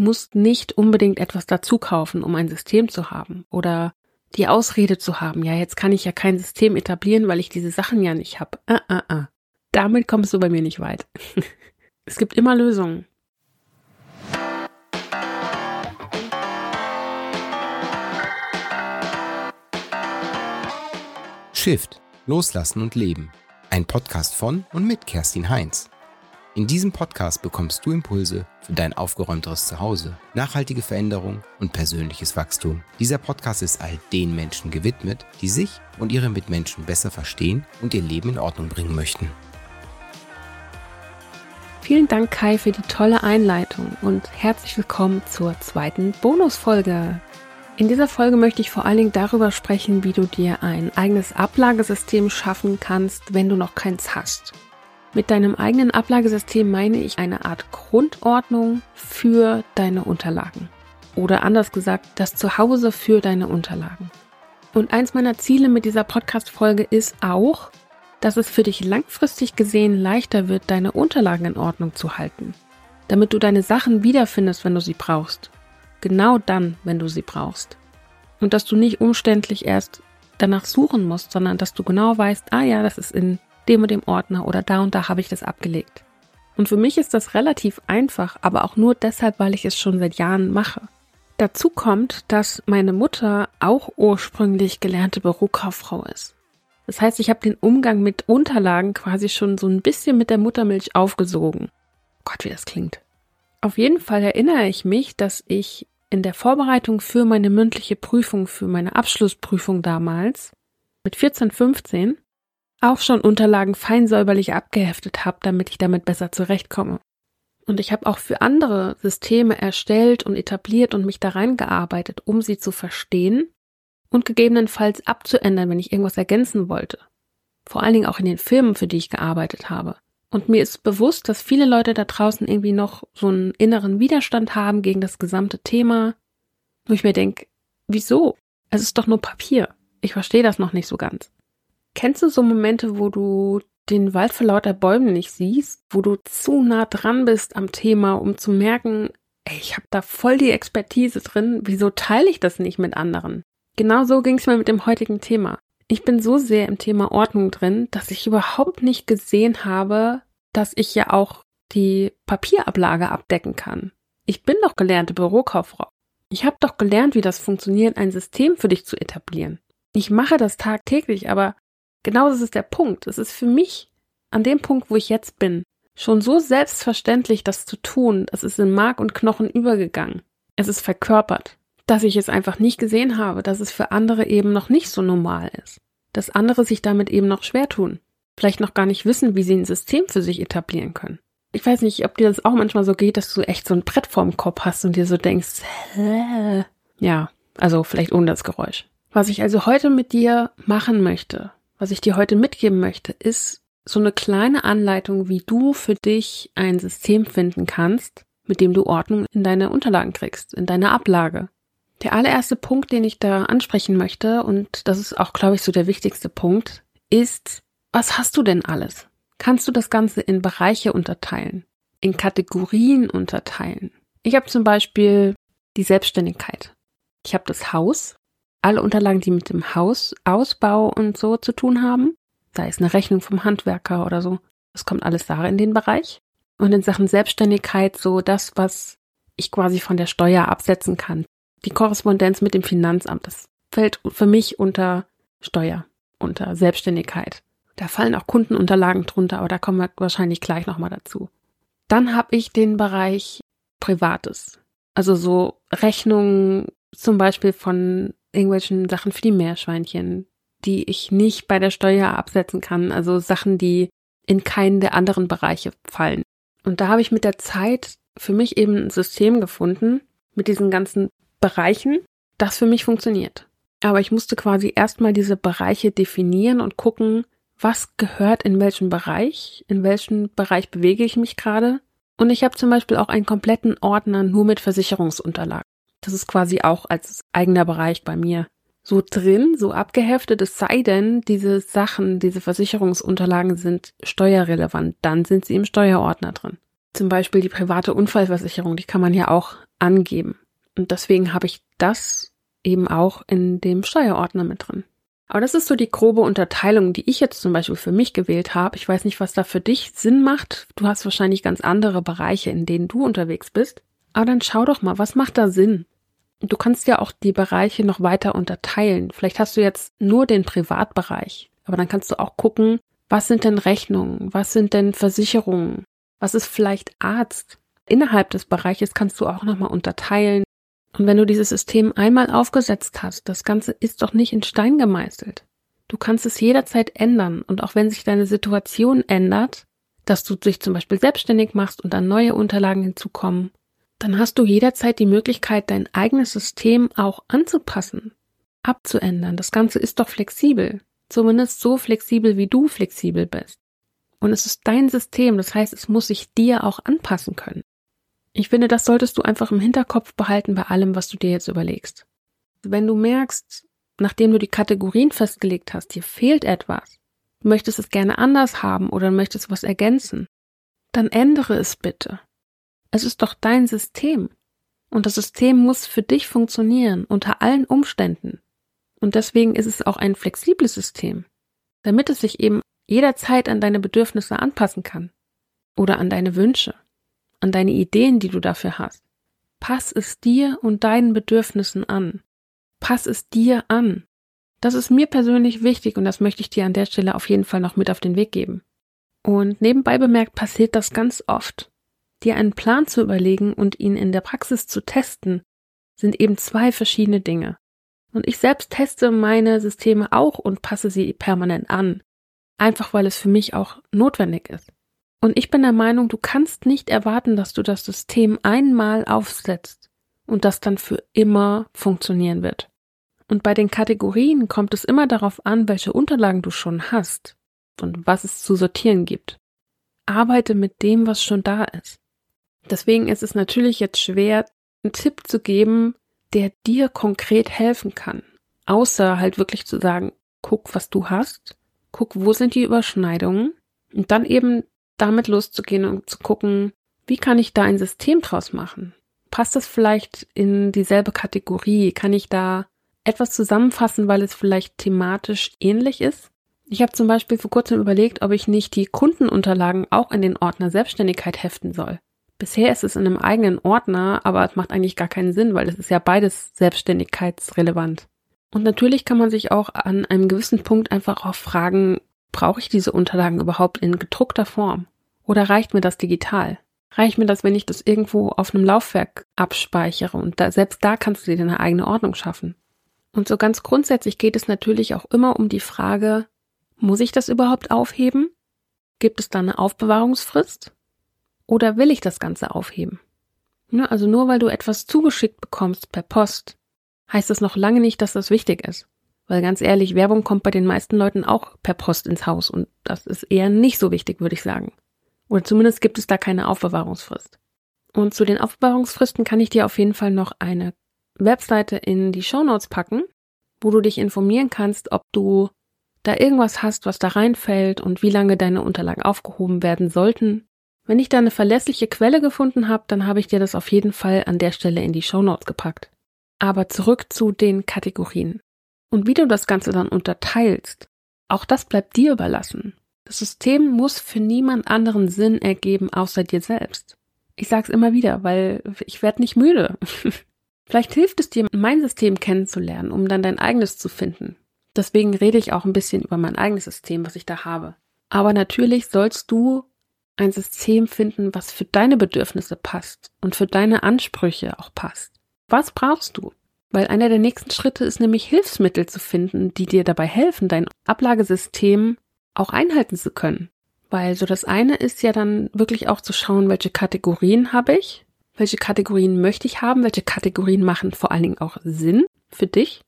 musst nicht unbedingt etwas dazu kaufen, um ein System zu haben oder die Ausrede zu haben, ja, jetzt kann ich ja kein System etablieren, weil ich diese Sachen ja nicht habe. Ah, ah, ah. Damit kommst du bei mir nicht weit. es gibt immer Lösungen. Shift, Loslassen und Leben. Ein Podcast von und mit Kerstin Heinz. In diesem Podcast bekommst du Impulse für dein aufgeräumteres Zuhause, nachhaltige Veränderung und persönliches Wachstum. Dieser Podcast ist all den Menschen gewidmet, die sich und ihre Mitmenschen besser verstehen und ihr Leben in Ordnung bringen möchten. Vielen Dank, Kai, für die tolle Einleitung und herzlich willkommen zur zweiten Bonusfolge. In dieser Folge möchte ich vor allen Dingen darüber sprechen, wie du dir ein eigenes Ablagesystem schaffen kannst, wenn du noch keins hast. Mit deinem eigenen Ablagesystem meine ich eine Art Grundordnung für deine Unterlagen. Oder anders gesagt, das Zuhause für deine Unterlagen. Und eins meiner Ziele mit dieser Podcast-Folge ist auch, dass es für dich langfristig gesehen leichter wird, deine Unterlagen in Ordnung zu halten. Damit du deine Sachen wiederfindest, wenn du sie brauchst. Genau dann, wenn du sie brauchst. Und dass du nicht umständlich erst danach suchen musst, sondern dass du genau weißt, ah ja, das ist in dem und dem Ordner oder da und da habe ich das abgelegt. Und für mich ist das relativ einfach, aber auch nur deshalb, weil ich es schon seit Jahren mache. Dazu kommt, dass meine Mutter auch ursprünglich gelernte Bürokauffrau ist. Das heißt, ich habe den Umgang mit Unterlagen quasi schon so ein bisschen mit der Muttermilch aufgesogen. Gott, wie das klingt. Auf jeden Fall erinnere ich mich, dass ich in der Vorbereitung für meine mündliche Prüfung, für meine Abschlussprüfung damals, mit 14, 15, auch schon Unterlagen fein säuberlich abgeheftet habe, damit ich damit besser zurechtkomme. Und ich habe auch für andere Systeme erstellt und etabliert und mich da reingearbeitet, um sie zu verstehen und gegebenenfalls abzuändern, wenn ich irgendwas ergänzen wollte. Vor allen Dingen auch in den Firmen, für die ich gearbeitet habe. Und mir ist bewusst, dass viele Leute da draußen irgendwie noch so einen inneren Widerstand haben gegen das gesamte Thema, wo ich mir denke, wieso? Es ist doch nur Papier. Ich verstehe das noch nicht so ganz. Kennst du so Momente, wo du den Wald vor lauter Bäumen nicht siehst, wo du zu nah dran bist am Thema, um zu merken, ey, ich habe da voll die Expertise drin, wieso teile ich das nicht mit anderen? Genau so ging es mir mit dem heutigen Thema. Ich bin so sehr im Thema Ordnung drin, dass ich überhaupt nicht gesehen habe, dass ich ja auch die Papierablage abdecken kann. Ich bin doch gelernte Bürokauffrau. Ich habe doch gelernt, wie das funktioniert, ein System für dich zu etablieren. Ich mache das tagtäglich, aber Genau das ist der Punkt. Es ist für mich an dem Punkt, wo ich jetzt bin, schon so selbstverständlich, das zu tun. Es ist in Mark und Knochen übergegangen. Es ist verkörpert, dass ich es einfach nicht gesehen habe, dass es für andere eben noch nicht so normal ist. Dass andere sich damit eben noch schwer tun. Vielleicht noch gar nicht wissen, wie sie ein System für sich etablieren können. Ich weiß nicht, ob dir das auch manchmal so geht, dass du echt so ein Brett vorm Kopf hast und dir so denkst, Hä? ja, also vielleicht ohne das Geräusch. Was ich also heute mit dir machen möchte, was ich dir heute mitgeben möchte, ist so eine kleine Anleitung, wie du für dich ein System finden kannst, mit dem du Ordnung in deine Unterlagen kriegst, in deine Ablage. Der allererste Punkt, den ich da ansprechen möchte, und das ist auch, glaube ich, so der wichtigste Punkt, ist, was hast du denn alles? Kannst du das Ganze in Bereiche unterteilen, in Kategorien unterteilen? Ich habe zum Beispiel die Selbstständigkeit. Ich habe das Haus, alle Unterlagen, die mit dem Hausausbau und so zu tun haben, sei es eine Rechnung vom Handwerker oder so, das kommt alles da in den Bereich. Und in Sachen Selbstständigkeit so das, was ich quasi von der Steuer absetzen kann. Die Korrespondenz mit dem Finanzamt, das fällt für mich unter Steuer, unter Selbstständigkeit. Da fallen auch Kundenunterlagen drunter, aber da kommen wir wahrscheinlich gleich nochmal dazu. Dann habe ich den Bereich Privates. Also so Rechnungen zum Beispiel von irgendwelchen Sachen für die Meerschweinchen, die ich nicht bei der Steuer absetzen kann, also Sachen, die in keinen der anderen Bereiche fallen. Und da habe ich mit der Zeit für mich eben ein System gefunden mit diesen ganzen Bereichen, das für mich funktioniert. Aber ich musste quasi erstmal diese Bereiche definieren und gucken, was gehört in welchem Bereich, in welchem Bereich bewege ich mich gerade. Und ich habe zum Beispiel auch einen kompletten Ordner nur mit Versicherungsunterlagen. Das ist quasi auch als eigener Bereich bei mir so drin, so abgeheftet, es sei denn, diese Sachen, diese Versicherungsunterlagen sind steuerrelevant, dann sind sie im Steuerordner drin. Zum Beispiel die private Unfallversicherung, die kann man ja auch angeben. Und deswegen habe ich das eben auch in dem Steuerordner mit drin. Aber das ist so die grobe Unterteilung, die ich jetzt zum Beispiel für mich gewählt habe. Ich weiß nicht, was da für dich Sinn macht. Du hast wahrscheinlich ganz andere Bereiche, in denen du unterwegs bist. Aber dann schau doch mal, was macht da Sinn? Du kannst ja auch die Bereiche noch weiter unterteilen. Vielleicht hast du jetzt nur den Privatbereich, aber dann kannst du auch gucken, was sind denn Rechnungen? Was sind denn Versicherungen? Was ist vielleicht Arzt? Innerhalb des Bereiches kannst du auch nochmal unterteilen. Und wenn du dieses System einmal aufgesetzt hast, das Ganze ist doch nicht in Stein gemeißelt. Du kannst es jederzeit ändern. Und auch wenn sich deine Situation ändert, dass du dich zum Beispiel selbstständig machst und dann neue Unterlagen hinzukommen, dann hast du jederzeit die Möglichkeit, dein eigenes System auch anzupassen, abzuändern. Das Ganze ist doch flexibel. Zumindest so flexibel, wie du flexibel bist. Und es ist dein System, das heißt, es muss sich dir auch anpassen können. Ich finde, das solltest du einfach im Hinterkopf behalten bei allem, was du dir jetzt überlegst. Wenn du merkst, nachdem du die Kategorien festgelegt hast, dir fehlt etwas, möchtest es gerne anders haben oder möchtest was ergänzen, dann ändere es bitte. Es ist doch dein System. Und das System muss für dich funktionieren, unter allen Umständen. Und deswegen ist es auch ein flexibles System, damit es sich eben jederzeit an deine Bedürfnisse anpassen kann oder an deine Wünsche, an deine Ideen, die du dafür hast. Pass es dir und deinen Bedürfnissen an. Pass es dir an. Das ist mir persönlich wichtig und das möchte ich dir an der Stelle auf jeden Fall noch mit auf den Weg geben. Und nebenbei bemerkt passiert das ganz oft. Dir einen Plan zu überlegen und ihn in der Praxis zu testen, sind eben zwei verschiedene Dinge. Und ich selbst teste meine Systeme auch und passe sie permanent an. Einfach weil es für mich auch notwendig ist. Und ich bin der Meinung, du kannst nicht erwarten, dass du das System einmal aufsetzt und das dann für immer funktionieren wird. Und bei den Kategorien kommt es immer darauf an, welche Unterlagen du schon hast und was es zu sortieren gibt. Arbeite mit dem, was schon da ist. Deswegen ist es natürlich jetzt schwer, einen Tipp zu geben, der dir konkret helfen kann. Außer halt wirklich zu sagen, guck, was du hast, guck, wo sind die Überschneidungen und dann eben damit loszugehen und zu gucken, wie kann ich da ein System draus machen? Passt das vielleicht in dieselbe Kategorie? Kann ich da etwas zusammenfassen, weil es vielleicht thematisch ähnlich ist? Ich habe zum Beispiel vor kurzem überlegt, ob ich nicht die Kundenunterlagen auch in den Ordner Selbstständigkeit heften soll. Bisher ist es in einem eigenen Ordner, aber es macht eigentlich gar keinen Sinn, weil es ist ja beides selbstständigkeitsrelevant. Und natürlich kann man sich auch an einem gewissen Punkt einfach auch fragen, brauche ich diese Unterlagen überhaupt in gedruckter Form? Oder reicht mir das digital? Reicht mir das, wenn ich das irgendwo auf einem Laufwerk abspeichere? Und da, selbst da kannst du dir eine eigene Ordnung schaffen. Und so ganz grundsätzlich geht es natürlich auch immer um die Frage, muss ich das überhaupt aufheben? Gibt es da eine Aufbewahrungsfrist? Oder will ich das Ganze aufheben? Ne, also nur weil du etwas zugeschickt bekommst per Post, heißt das noch lange nicht, dass das wichtig ist. Weil ganz ehrlich, Werbung kommt bei den meisten Leuten auch per Post ins Haus und das ist eher nicht so wichtig, würde ich sagen. Oder zumindest gibt es da keine Aufbewahrungsfrist. Und zu den Aufbewahrungsfristen kann ich dir auf jeden Fall noch eine Webseite in die Show Notes packen, wo du dich informieren kannst, ob du da irgendwas hast, was da reinfällt und wie lange deine Unterlagen aufgehoben werden sollten wenn ich da eine verlässliche Quelle gefunden habe, dann habe ich dir das auf jeden Fall an der Stelle in die Show Notes gepackt. Aber zurück zu den Kategorien. Und wie du das Ganze dann unterteilst, auch das bleibt dir überlassen. Das System muss für niemand anderen Sinn ergeben außer dir selbst. Ich sag's immer wieder, weil ich werde nicht müde. Vielleicht hilft es dir, mein System kennenzulernen, um dann dein eigenes zu finden. Deswegen rede ich auch ein bisschen über mein eigenes System, was ich da habe. Aber natürlich sollst du ein System finden, was für deine Bedürfnisse passt und für deine Ansprüche auch passt. Was brauchst du? Weil einer der nächsten Schritte ist nämlich Hilfsmittel zu finden, die dir dabei helfen, dein Ablagesystem auch einhalten zu können. Weil so das eine ist ja dann wirklich auch zu schauen, welche Kategorien habe ich, welche Kategorien möchte ich haben, welche Kategorien machen vor allen Dingen auch Sinn für dich.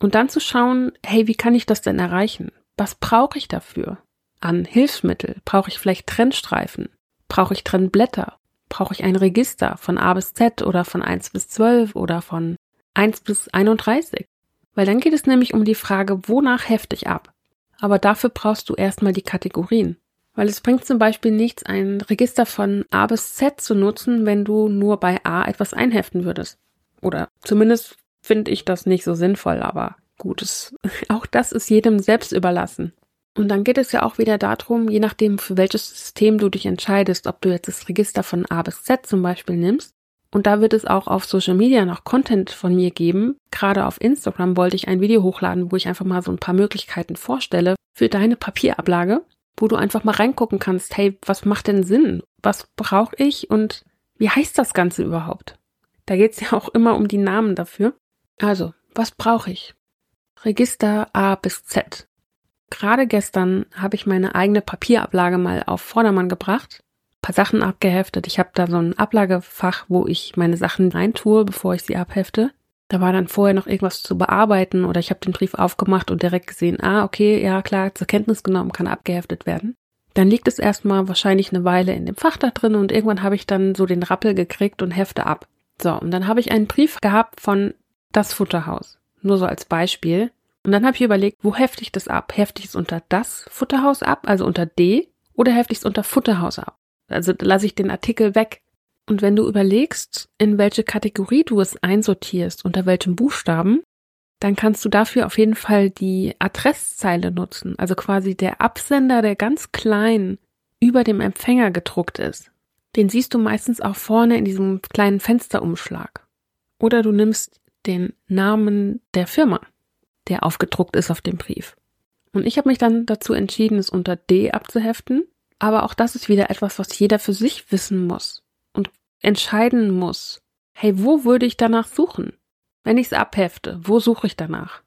Und dann zu schauen, hey, wie kann ich das denn erreichen? Was brauche ich dafür? An Hilfsmittel? Brauche ich vielleicht Trennstreifen? Brauche ich Trennblätter? Brauche ich ein Register von A bis Z oder von 1 bis 12 oder von 1 bis 31? Weil dann geht es nämlich um die Frage, wonach hefte ich ab? Aber dafür brauchst du erstmal die Kategorien. Weil es bringt zum Beispiel nichts, ein Register von A bis Z zu nutzen, wenn du nur bei A etwas einheften würdest. Oder zumindest finde ich das nicht so sinnvoll, aber gut, es, auch das ist jedem selbst überlassen. Und dann geht es ja auch wieder darum, je nachdem, für welches System du dich entscheidest, ob du jetzt das Register von A bis Z zum Beispiel nimmst. Und da wird es auch auf Social Media noch Content von mir geben. Gerade auf Instagram wollte ich ein Video hochladen, wo ich einfach mal so ein paar Möglichkeiten vorstelle für deine Papierablage, wo du einfach mal reingucken kannst, hey, was macht denn Sinn? Was brauche ich und wie heißt das Ganze überhaupt? Da geht es ja auch immer um die Namen dafür. Also, was brauche ich? Register A bis Z. Gerade gestern habe ich meine eigene Papierablage mal auf Vordermann gebracht, ein paar Sachen abgeheftet. Ich habe da so ein Ablagefach, wo ich meine Sachen reintue, bevor ich sie abhefte. Da war dann vorher noch irgendwas zu bearbeiten oder ich habe den Brief aufgemacht und direkt gesehen, ah, okay, ja klar, zur Kenntnis genommen, kann abgeheftet werden. Dann liegt es erstmal wahrscheinlich eine Weile in dem Fach da drin und irgendwann habe ich dann so den Rappel gekriegt und hefte ab. So, und dann habe ich einen Brief gehabt von das Futterhaus. Nur so als Beispiel. Und dann habe ich überlegt, wo hefte ich das ab? Hefte ich es unter das Futterhaus ab, also unter D, oder hefte ich es unter Futterhaus ab? Also lasse ich den Artikel weg. Und wenn du überlegst, in welche Kategorie du es einsortierst, unter welchem Buchstaben, dann kannst du dafür auf jeden Fall die Adresszeile nutzen, also quasi der Absender, der ganz klein über dem Empfänger gedruckt ist. Den siehst du meistens auch vorne in diesem kleinen Fensterumschlag. Oder du nimmst den Namen der Firma der aufgedruckt ist auf dem Brief. Und ich habe mich dann dazu entschieden, es unter D abzuheften. Aber auch das ist wieder etwas, was jeder für sich wissen muss und entscheiden muss. Hey, wo würde ich danach suchen? Wenn ich es abhefte, wo suche ich danach?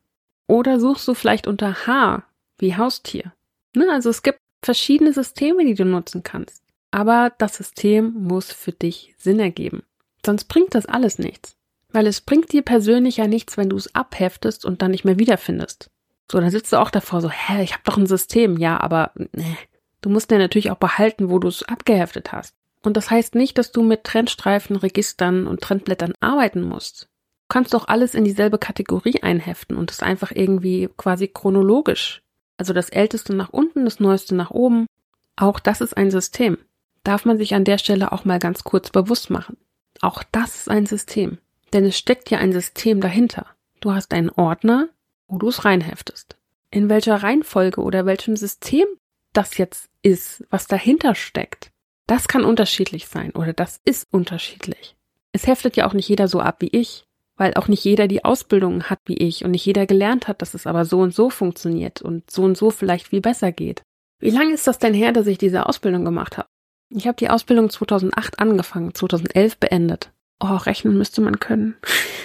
Oder suchst du vielleicht unter H wie Haustier? Ne, also es gibt verschiedene Systeme, die du nutzen kannst. Aber das System muss für dich Sinn ergeben. Sonst bringt das alles nichts. Weil es bringt dir persönlich ja nichts, wenn du es abheftest und dann nicht mehr wiederfindest. So, dann sitzt du auch davor so, hä, ich habe doch ein System. Ja, aber nee. Du musst ja natürlich auch behalten, wo du es abgeheftet hast. Und das heißt nicht, dass du mit Trennstreifen, Registern und Trennblättern arbeiten musst. Du kannst doch alles in dieselbe Kategorie einheften und es einfach irgendwie quasi chronologisch. Also das Älteste nach unten, das Neueste nach oben. Auch das ist ein System. Darf man sich an der Stelle auch mal ganz kurz bewusst machen. Auch das ist ein System. Denn es steckt ja ein System dahinter. Du hast einen Ordner, wo du es reinheftest. In welcher Reihenfolge oder welchem System das jetzt ist, was dahinter steckt, das kann unterschiedlich sein oder das ist unterschiedlich. Es heftet ja auch nicht jeder so ab wie ich, weil auch nicht jeder die Ausbildung hat wie ich und nicht jeder gelernt hat, dass es aber so und so funktioniert und so und so vielleicht viel besser geht. Wie lange ist das denn her, dass ich diese Ausbildung gemacht habe? Ich habe die Ausbildung 2008 angefangen, 2011 beendet. Oh, rechnen müsste man können.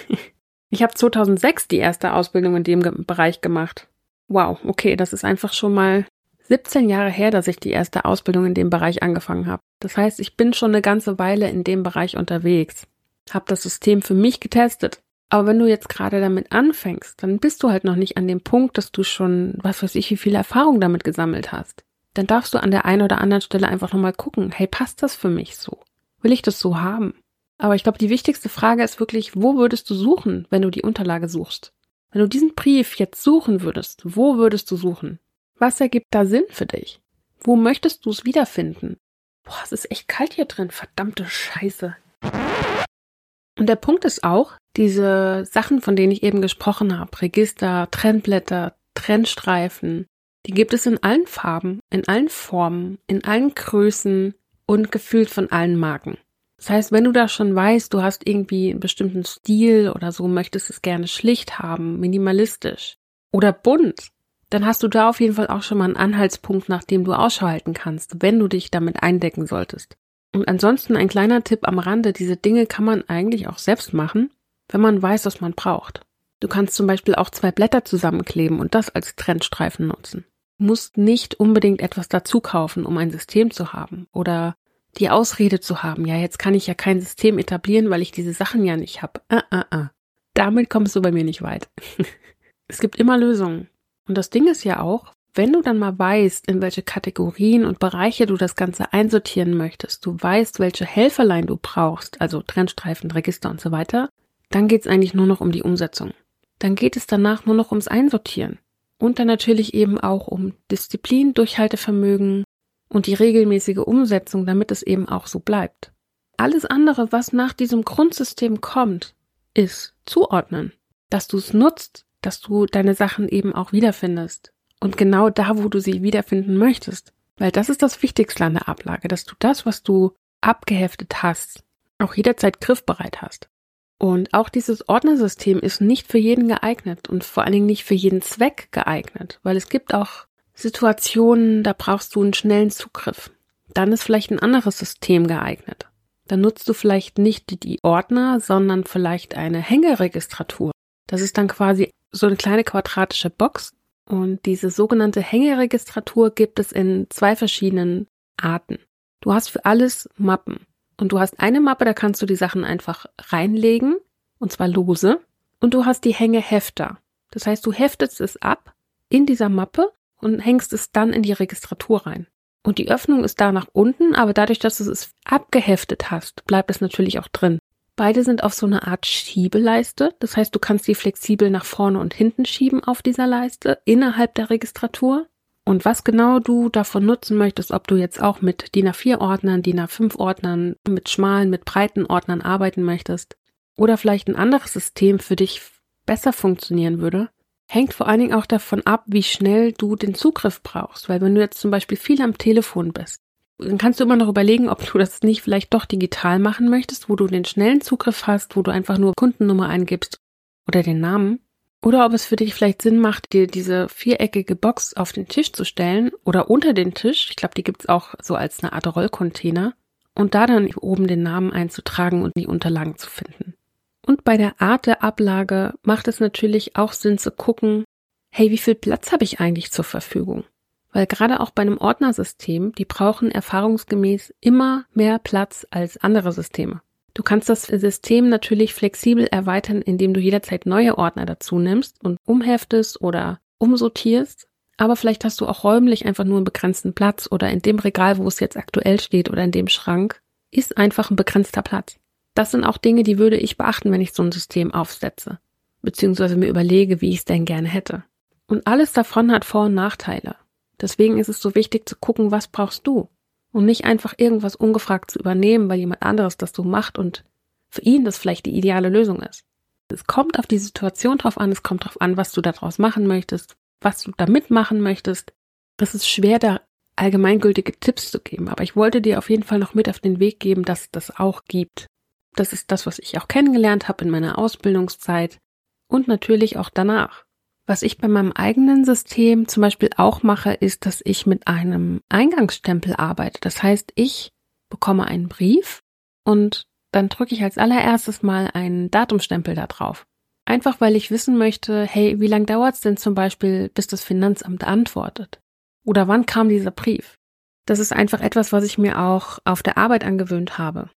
ich habe 2006 die erste Ausbildung in dem Bereich gemacht. Wow, okay, das ist einfach schon mal 17 Jahre her, dass ich die erste Ausbildung in dem Bereich angefangen habe. Das heißt, ich bin schon eine ganze Weile in dem Bereich unterwegs, habe das System für mich getestet. Aber wenn du jetzt gerade damit anfängst, dann bist du halt noch nicht an dem Punkt, dass du schon, was weiß ich, wie viel Erfahrung damit gesammelt hast. Dann darfst du an der einen oder anderen Stelle einfach nochmal gucken, hey, passt das für mich so? Will ich das so haben? Aber ich glaube, die wichtigste Frage ist wirklich, wo würdest du suchen, wenn du die Unterlage suchst? Wenn du diesen Brief jetzt suchen würdest, wo würdest du suchen? Was ergibt da Sinn für dich? Wo möchtest du es wiederfinden? Boah, es ist echt kalt hier drin, verdammte Scheiße. Und der Punkt ist auch, diese Sachen, von denen ich eben gesprochen habe, Register, Trennblätter, Trennstreifen, die gibt es in allen Farben, in allen Formen, in allen Größen und gefühlt von allen Marken. Das heißt, wenn du da schon weißt, du hast irgendwie einen bestimmten Stil oder so, möchtest es gerne schlicht haben, minimalistisch oder bunt, dann hast du da auf jeden Fall auch schon mal einen Anhaltspunkt, nach dem du Ausschau halten kannst, wenn du dich damit eindecken solltest. Und ansonsten ein kleiner Tipp am Rande, diese Dinge kann man eigentlich auch selbst machen, wenn man weiß, was man braucht. Du kannst zum Beispiel auch zwei Blätter zusammenkleben und das als Trennstreifen nutzen. Du musst nicht unbedingt etwas dazu kaufen, um ein System zu haben oder die Ausrede zu haben, ja, jetzt kann ich ja kein System etablieren, weil ich diese Sachen ja nicht habe. Uh, uh, uh. Damit kommst du bei mir nicht weit. es gibt immer Lösungen. Und das Ding ist ja auch, wenn du dann mal weißt, in welche Kategorien und Bereiche du das Ganze einsortieren möchtest, du weißt, welche Helferlein du brauchst, also Trennstreifen, Register und so weiter, dann geht es eigentlich nur noch um die Umsetzung. Dann geht es danach nur noch ums Einsortieren. Und dann natürlich eben auch um Disziplin, Durchhaltevermögen, und die regelmäßige Umsetzung, damit es eben auch so bleibt. Alles andere, was nach diesem Grundsystem kommt, ist zuordnen, dass du es nutzt, dass du deine Sachen eben auch wiederfindest. Und genau da, wo du sie wiederfinden möchtest. Weil das ist das Wichtigste an der Ablage, dass du das, was du abgeheftet hast, auch jederzeit griffbereit hast. Und auch dieses Ordnersystem ist nicht für jeden geeignet und vor allen Dingen nicht für jeden Zweck geeignet, weil es gibt auch Situationen, da brauchst du einen schnellen Zugriff. Dann ist vielleicht ein anderes System geeignet. Dann nutzt du vielleicht nicht die Ordner, sondern vielleicht eine Hängeregistratur. Das ist dann quasi so eine kleine quadratische Box. Und diese sogenannte Hängeregistratur gibt es in zwei verschiedenen Arten. Du hast für alles Mappen. Und du hast eine Mappe, da kannst du die Sachen einfach reinlegen, und zwar lose. Und du hast die Hängehefter. Das heißt, du heftest es ab in dieser Mappe und hängst es dann in die Registratur rein. Und die Öffnung ist da nach unten, aber dadurch, dass du es abgeheftet hast, bleibt es natürlich auch drin. Beide sind auf so eine Art Schiebeleiste. Das heißt, du kannst die flexibel nach vorne und hinten schieben auf dieser Leiste innerhalb der Registratur. Und was genau du davon nutzen möchtest, ob du jetzt auch mit DIN A4 Ordnern, DIN A5 Ordnern, mit schmalen, mit breiten Ordnern arbeiten möchtest oder vielleicht ein anderes System für dich besser funktionieren würde, hängt vor allen Dingen auch davon ab, wie schnell du den Zugriff brauchst. Weil wenn du jetzt zum Beispiel viel am Telefon bist, dann kannst du immer noch überlegen, ob du das nicht vielleicht doch digital machen möchtest, wo du den schnellen Zugriff hast, wo du einfach nur Kundennummer eingibst oder den Namen. Oder ob es für dich vielleicht Sinn macht, dir diese viereckige Box auf den Tisch zu stellen oder unter den Tisch. Ich glaube, die gibt's auch so als eine Art Rollcontainer. Und da dann oben den Namen einzutragen und die Unterlagen zu finden. Und bei der Art der Ablage macht es natürlich auch Sinn zu gucken, hey, wie viel Platz habe ich eigentlich zur Verfügung? Weil gerade auch bei einem Ordnersystem, die brauchen erfahrungsgemäß immer mehr Platz als andere Systeme. Du kannst das System natürlich flexibel erweitern, indem du jederzeit neue Ordner dazu nimmst und umheftest oder umsortierst. Aber vielleicht hast du auch räumlich einfach nur einen begrenzten Platz oder in dem Regal, wo es jetzt aktuell steht oder in dem Schrank, ist einfach ein begrenzter Platz. Das sind auch Dinge, die würde ich beachten, wenn ich so ein System aufsetze. Beziehungsweise mir überlege, wie ich es denn gerne hätte. Und alles davon hat Vor- und Nachteile. Deswegen ist es so wichtig zu gucken, was brauchst du? und nicht einfach irgendwas ungefragt zu übernehmen, weil jemand anderes das so macht und für ihn das vielleicht die ideale Lösung ist. Es kommt auf die Situation drauf an, es kommt drauf an, was du daraus machen möchtest, was du damit machen möchtest. Es ist schwer, da allgemeingültige Tipps zu geben, aber ich wollte dir auf jeden Fall noch mit auf den Weg geben, dass es das auch gibt. Das ist das, was ich auch kennengelernt habe in meiner Ausbildungszeit und natürlich auch danach. Was ich bei meinem eigenen System zum Beispiel auch mache, ist, dass ich mit einem Eingangsstempel arbeite. Das heißt, ich bekomme einen Brief und dann drücke ich als allererstes mal einen Datumstempel da drauf. Einfach weil ich wissen möchte, hey, wie lange dauert es denn zum Beispiel, bis das Finanzamt antwortet? Oder wann kam dieser Brief? Das ist einfach etwas, was ich mir auch auf der Arbeit angewöhnt habe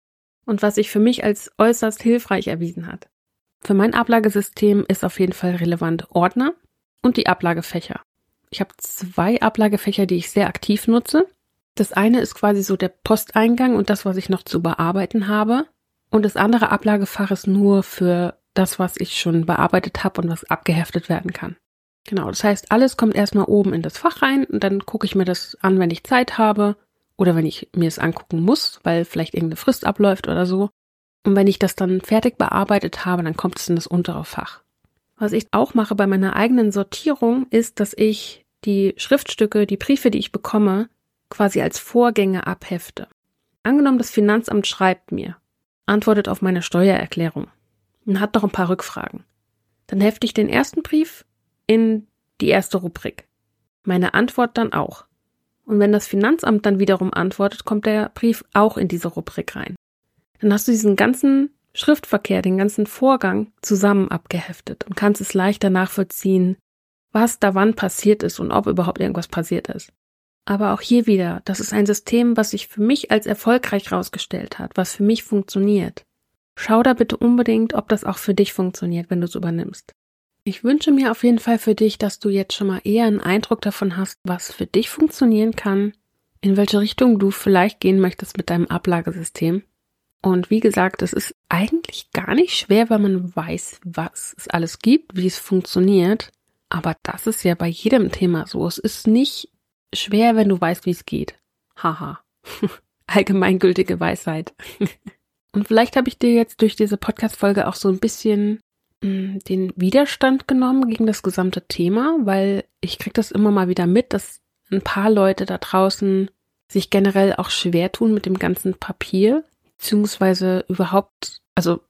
und was sich für mich als äußerst hilfreich erwiesen hat. Für mein Ablagesystem ist auf jeden Fall relevant Ordner und die Ablagefächer. Ich habe zwei Ablagefächer, die ich sehr aktiv nutze. Das eine ist quasi so der Posteingang und das, was ich noch zu bearbeiten habe. Und das andere Ablagefach ist nur für das, was ich schon bearbeitet habe und was abgeheftet werden kann. Genau, das heißt, alles kommt erstmal oben in das Fach rein und dann gucke ich mir das an, wenn ich Zeit habe oder wenn ich mir es angucken muss, weil vielleicht irgendeine Frist abläuft oder so. Und wenn ich das dann fertig bearbeitet habe, dann kommt es in das untere Fach. Was ich auch mache bei meiner eigenen Sortierung, ist, dass ich die Schriftstücke, die Briefe, die ich bekomme, quasi als Vorgänge abhefte. Angenommen, das Finanzamt schreibt mir, antwortet auf meine Steuererklärung und hat noch ein paar Rückfragen. Dann hefte ich den ersten Brief in die erste Rubrik. Meine Antwort dann auch. Und wenn das Finanzamt dann wiederum antwortet, kommt der Brief auch in diese Rubrik rein. Dann hast du diesen ganzen Schriftverkehr, den ganzen Vorgang zusammen abgeheftet und kannst es leichter nachvollziehen, was da wann passiert ist und ob überhaupt irgendwas passiert ist. Aber auch hier wieder, das ist ein System, was sich für mich als erfolgreich herausgestellt hat, was für mich funktioniert. Schau da bitte unbedingt, ob das auch für dich funktioniert, wenn du es übernimmst. Ich wünsche mir auf jeden Fall für dich, dass du jetzt schon mal eher einen Eindruck davon hast, was für dich funktionieren kann, in welche Richtung du vielleicht gehen möchtest mit deinem Ablagesystem und wie gesagt, es ist eigentlich gar nicht schwer, weil man weiß, was es alles gibt, wie es funktioniert. Aber das ist ja bei jedem Thema so. Es ist nicht schwer, wenn du weißt, wie es geht. Haha. Allgemeingültige Weisheit. Und vielleicht habe ich dir jetzt durch diese Podcast-Folge auch so ein bisschen den Widerstand genommen gegen das gesamte Thema, weil ich kriege das immer mal wieder mit, dass ein paar Leute da draußen sich generell auch schwer tun mit dem ganzen Papier, beziehungsweise überhaupt, also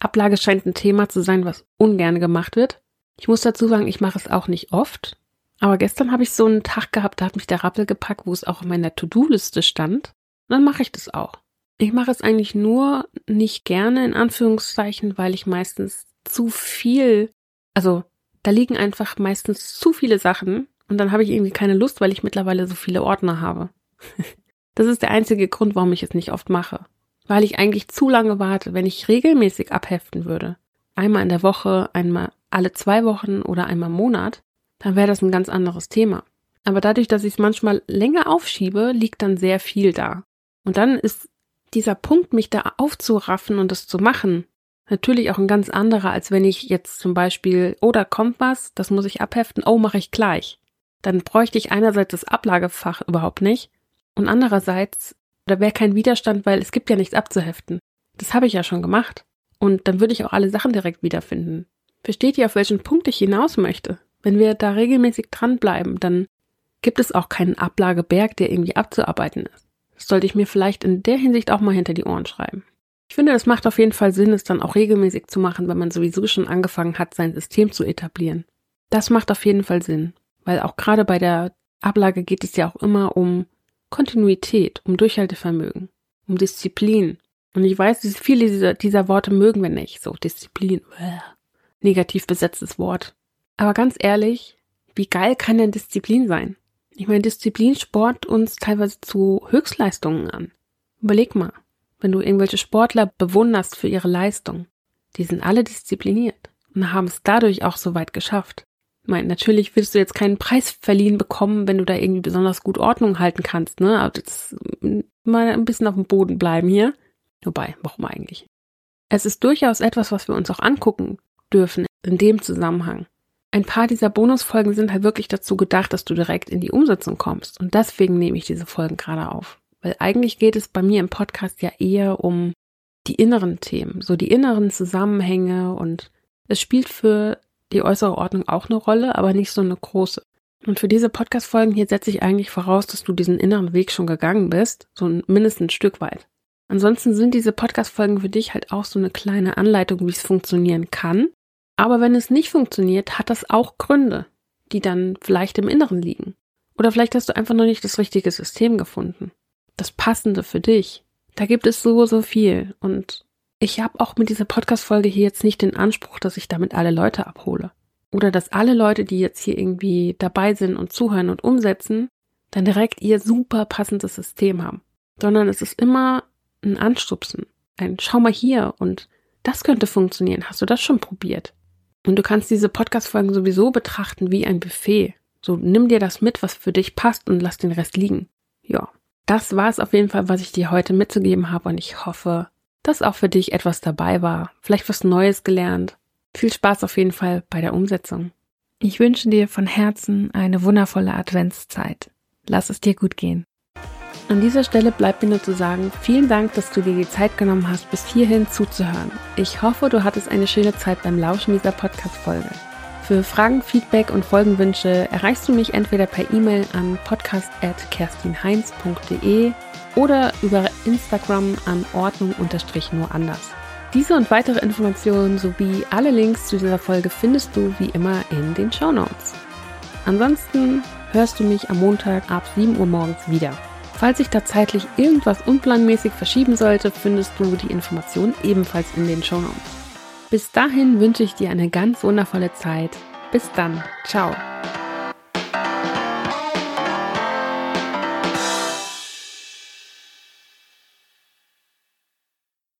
Ablage scheint ein Thema zu sein, was ungern gemacht wird. Ich muss dazu sagen, ich mache es auch nicht oft. Aber gestern habe ich so einen Tag gehabt, da hat mich der Rappel gepackt, wo es auch in meiner To-Do-Liste stand. Und dann mache ich das auch. Ich mache es eigentlich nur nicht gerne, in Anführungszeichen, weil ich meistens zu viel, also da liegen einfach meistens zu viele Sachen und dann habe ich irgendwie keine Lust, weil ich mittlerweile so viele Ordner habe. das ist der einzige Grund, warum ich es nicht oft mache. Weil ich eigentlich zu lange warte, wenn ich regelmäßig abheften würde. Einmal in der Woche, einmal alle zwei Wochen oder einmal im Monat, dann wäre das ein ganz anderes Thema. Aber dadurch, dass ich es manchmal länger aufschiebe, liegt dann sehr viel da. Und dann ist dieser Punkt, mich da aufzuraffen und das zu machen, natürlich auch ein ganz anderer, als wenn ich jetzt zum Beispiel, oh, da kommt was, das muss ich abheften, oh, mache ich gleich. Dann bräuchte ich einerseits das Ablagefach überhaupt nicht und andererseits, da wäre kein Widerstand, weil es gibt ja nichts abzuheften. Das habe ich ja schon gemacht. Und dann würde ich auch alle Sachen direkt wiederfinden. Versteht ihr, auf welchen Punkt ich hinaus möchte? Wenn wir da regelmäßig dranbleiben, dann gibt es auch keinen Ablageberg, der irgendwie abzuarbeiten ist. Das sollte ich mir vielleicht in der Hinsicht auch mal hinter die Ohren schreiben. Ich finde, es macht auf jeden Fall Sinn, es dann auch regelmäßig zu machen, wenn man sowieso schon angefangen hat, sein System zu etablieren. Das macht auf jeden Fall Sinn, weil auch gerade bei der Ablage geht es ja auch immer um Kontinuität, um Durchhaltevermögen, um Disziplin. Und ich weiß, viele dieser, dieser Worte mögen wir nicht, so Disziplin, negativ besetztes Wort. Aber ganz ehrlich, wie geil kann denn Disziplin sein? Ich meine, Disziplin sport uns teilweise zu Höchstleistungen an. Überleg mal, wenn du irgendwelche Sportler bewunderst für ihre Leistung, die sind alle diszipliniert und haben es dadurch auch so weit geschafft. Ich meine, natürlich wirst du jetzt keinen Preis verliehen bekommen, wenn du da irgendwie besonders gut Ordnung halten kannst, ne? Aber das mal ein bisschen auf dem Boden bleiben hier. Wobei, warum eigentlich? Es ist durchaus etwas, was wir uns auch angucken dürfen in dem Zusammenhang ein paar dieser Bonusfolgen sind halt wirklich dazu gedacht, dass du direkt in die Umsetzung kommst. Und deswegen nehme ich diese Folgen gerade auf. Weil eigentlich geht es bei mir im Podcast ja eher um die inneren Themen, so die inneren Zusammenhänge und es spielt für die äußere Ordnung auch eine Rolle, aber nicht so eine große. Und für diese Podcast-Folgen hier setze ich eigentlich voraus, dass du diesen inneren Weg schon gegangen bist, so mindestens ein Stück weit. Ansonsten sind diese Podcast-Folgen für dich halt auch so eine kleine Anleitung, wie es funktionieren kann aber wenn es nicht funktioniert, hat das auch Gründe, die dann vielleicht im Inneren liegen. Oder vielleicht hast du einfach noch nicht das richtige System gefunden. Das Passende für dich. Da gibt es so, so viel. Und ich habe auch mit dieser Podcast-Folge hier jetzt nicht den Anspruch, dass ich damit alle Leute abhole. Oder dass alle Leute, die jetzt hier irgendwie dabei sind und zuhören und umsetzen, dann direkt ihr super passendes System haben. Sondern es ist immer ein Anstupsen. Ein Schau mal hier und das könnte funktionieren. Hast du das schon probiert? Und du kannst diese Podcast-Folgen sowieso betrachten wie ein Buffet. So nimm dir das mit, was für dich passt und lass den Rest liegen. Ja. Das war es auf jeden Fall, was ich dir heute mitzugeben habe und ich hoffe, dass auch für dich etwas dabei war. Vielleicht was Neues gelernt. Viel Spaß auf jeden Fall bei der Umsetzung. Ich wünsche dir von Herzen eine wundervolle Adventszeit. Lass es dir gut gehen. An dieser Stelle bleibt mir nur zu sagen, vielen Dank, dass du dir die Zeit genommen hast, bis hierhin zuzuhören. Ich hoffe, du hattest eine schöne Zeit beim Lauschen dieser Podcast-Folge. Für Fragen, Feedback und Folgenwünsche erreichst du mich entweder per E-Mail an podcast.kerstinheinz.de oder über Instagram an Ordnung-nur anders. Diese und weitere Informationen sowie alle Links zu dieser Folge findest du wie immer in den Show Notes. Ansonsten hörst du mich am Montag ab 7 Uhr morgens wieder. Falls sich da zeitlich irgendwas unplanmäßig verschieben sollte, findest du die Informationen ebenfalls in den Show Notes. Bis dahin wünsche ich dir eine ganz wundervolle Zeit. Bis dann. Ciao.